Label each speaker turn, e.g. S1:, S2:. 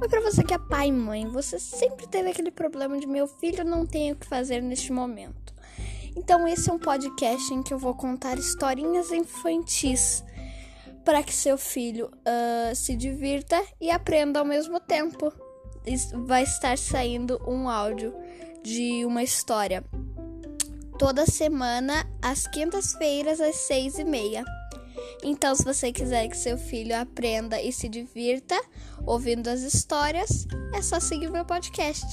S1: Oi para você que é pai e mãe, você sempre teve aquele problema de meu filho não tem o que fazer neste momento. Então esse é um podcast em que eu vou contar historinhas infantis para que seu filho uh, se divirta e aprenda ao mesmo tempo. Vai estar saindo um áudio de uma história toda semana às quintas-feiras às seis e meia. Então, se você quiser que seu filho aprenda e se divirta ouvindo as histórias, é só seguir meu podcast.